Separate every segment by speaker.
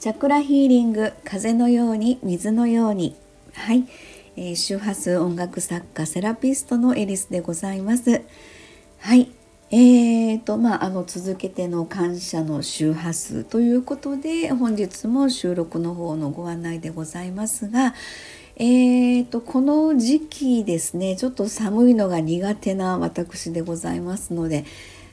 Speaker 1: チャクラヒーリング風のように水のように。はい、えー、周波数音楽作家セラピストのエリスでございます。はい。えーとまあ、あの続けての感謝の周波数ということで本日も収録の方のご案内でございますが、えーとこの時期ですねちょっと寒いのが苦手な私でございますので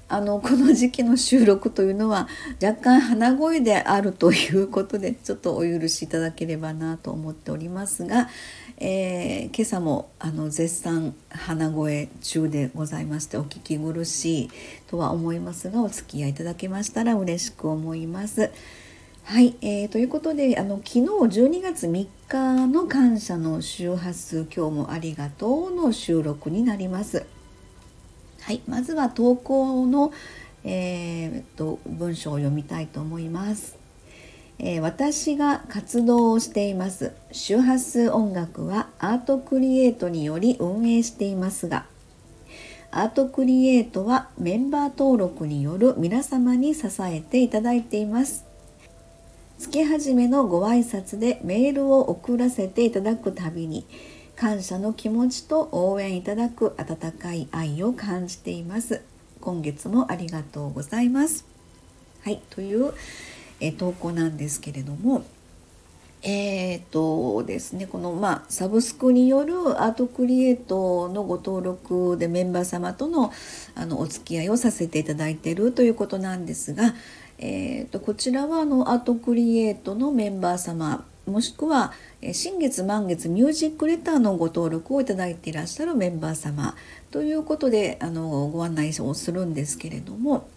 Speaker 1: あのこの時期の収録というのは若干鼻声であるということでちょっとお許しいただければなと思っておりますが、えー、今朝もあの絶賛鼻声中でございましてお聞き苦しいとは思いますがお付き合いいただけましたら嬉しく思います。はい、えー、ということであの昨日12月3日の感謝の周波数今日もありがとうの収録になります。はい、まずは投稿の、えー、と文章を読みたいと思います、えー、私が活動をしています。周波数音楽はアートクリエイトにより運営していますがアートクリエイトはメンバー登録による皆様に支えていただいています。月始めのご挨拶でメールを送らせていただくたびに感謝の気持ちと応援いただく温かい愛を感じています。今月もありがとうございます。はいというえ投稿なんですけれどもえーとですね、この、まあ、サブスクによるアートクリエイトのご登録でメンバー様とのあのお付き合いをさせていただいているということなんですが、えーと、こちらはあのアートクリエイトのメンバー様もしくは新月満月ミュージックレターのご登録をいただいていらっしゃるメンバー様ということであのご案内をするんですけれども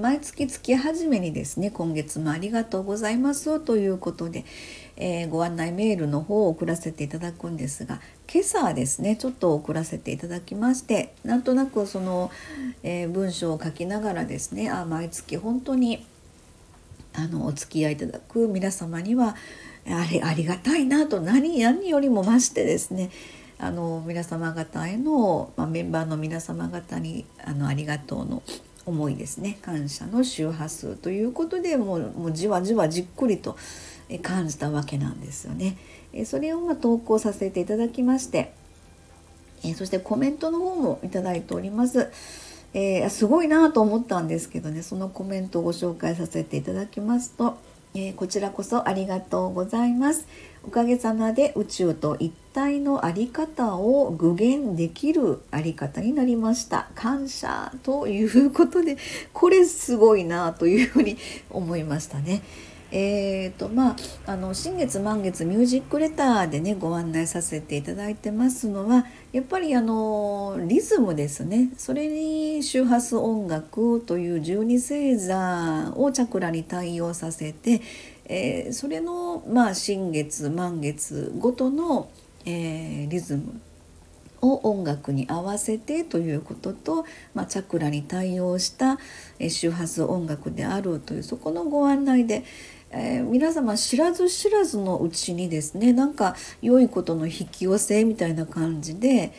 Speaker 1: 毎月月初めにですね今月もありがとうございますということで、えー、ご案内メールの方を送らせていただくんですが今朝はですねちょっと送らせていただきましてなんとなくその、えー、文章を書きながらですねあ毎月本当にあのお付き合いいただく皆様にはあれありがたいなと何何よりも増してですねあの皆様方への、まあ、メンバーの皆様方にあのありがとうの思いですね感謝の周波数ということでもうもうじわじわじっくりと感じたわけなんですよね。それをま投稿させていただきましてそしてコメントの方もいただいております。えー、すごいなと思ったんですけどねそのコメントをご紹介させていただきますとえー、こちらこそありがとうございますおかげさまで宇宙と一体のあり方を具現できるあり方になりました感謝ということでこれすごいなというふうに思いましたね。えーとまあ、あの新月満月ミュージックレターでねご案内させていただいてますのはやっぱりあのリズムですね。それに周波数音楽という十二星座をチャクラに対応させて、えー、それの、まあ、新月満月ごとの、えー、リズムを音楽に合わせてということと、まあ、チャクラに対応した周波数音楽であるというそこのご案内で、えー、皆様知らず知らずのうちにですねなんか良いことの引き寄せみたいな感じで、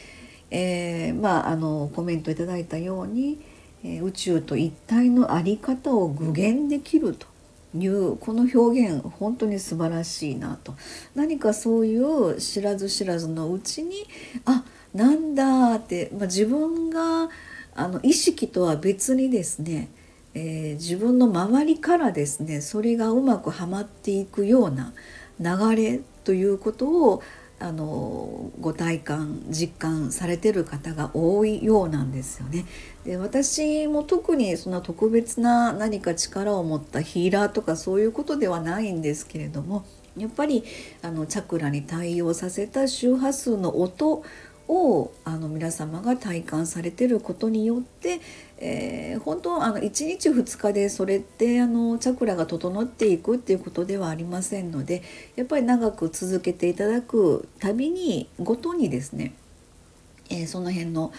Speaker 1: えー、まああのコメントいただいたように、えー、宇宙と一体の在り方を具現できると。いうこの表現本当に素晴らしいなと何かそういう知らず知らずのうちにあなんだって、まあ、自分があの意識とは別にですねえー、自分の周りからですねそれがうまくはまっていくような流れということをあのご体感実感されてる方が多いようなんですよね。で私も特にそんな特別な何か力を持ったヒーラーとかそういうことではないんですけれどもやっぱりあのチャクラに対応させた周波数の音をあの皆様が体感されてることによって、えー、本当あの1日2日でそれってあのチャクラが整っていくっていうことではありませんのでやっぱり長く続けていただくたびにごとにですね、えー、その辺の、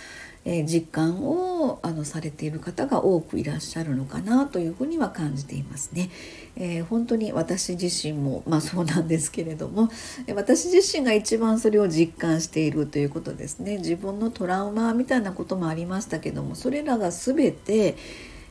Speaker 1: え実感をあのされている方が多くいらっしゃるのかなというふうには感じていますね。えー、本当に私自身も、まあ、そうなんですけれども私自身が一番それを実感しているということですね。自分のトラウマみたいなこともありましたけどもそれらが全て、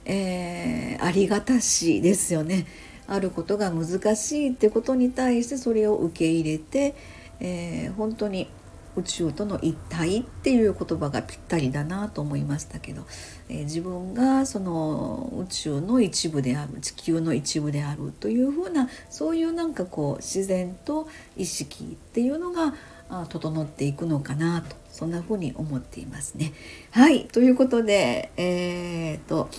Speaker 1: え、ありがたしですよね。あることが難しいってことに対してそれを受け入れて、えー、本当に宇宙との一体っていう言葉がぴったりだなと思いましたけど、えー、自分がその宇宙の一部である地球の一部であるというふうなそういうなんかこう自然と意識っていうのが整っていくのかなとそんなふうに思っていますね。はいということでえー、っと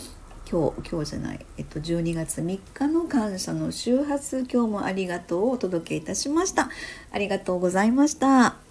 Speaker 1: 今日今日じゃない、えっと、12月3日の感謝の周波数今日もありがとうをお届けいたしました。ありがとうございました。